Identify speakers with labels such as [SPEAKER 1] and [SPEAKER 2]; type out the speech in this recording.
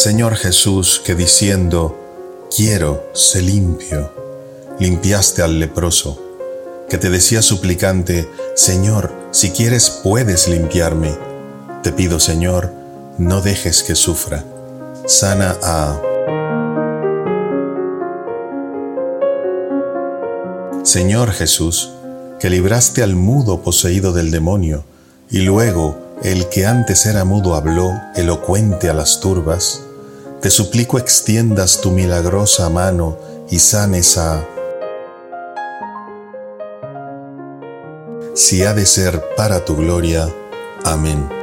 [SPEAKER 1] Señor Jesús, que diciendo, quiero, sé limpio, limpiaste al leproso, que te decía suplicante, Señor, si quieres puedes limpiarme. Te pido, Señor, no dejes que sufra. Sana a... Señor Jesús, que libraste al mudo poseído del demonio, y luego el que antes era mudo habló, elocuente a las turbas, te suplico extiendas tu milagrosa mano y sanes a... Si ha de ser para tu gloria. Amén.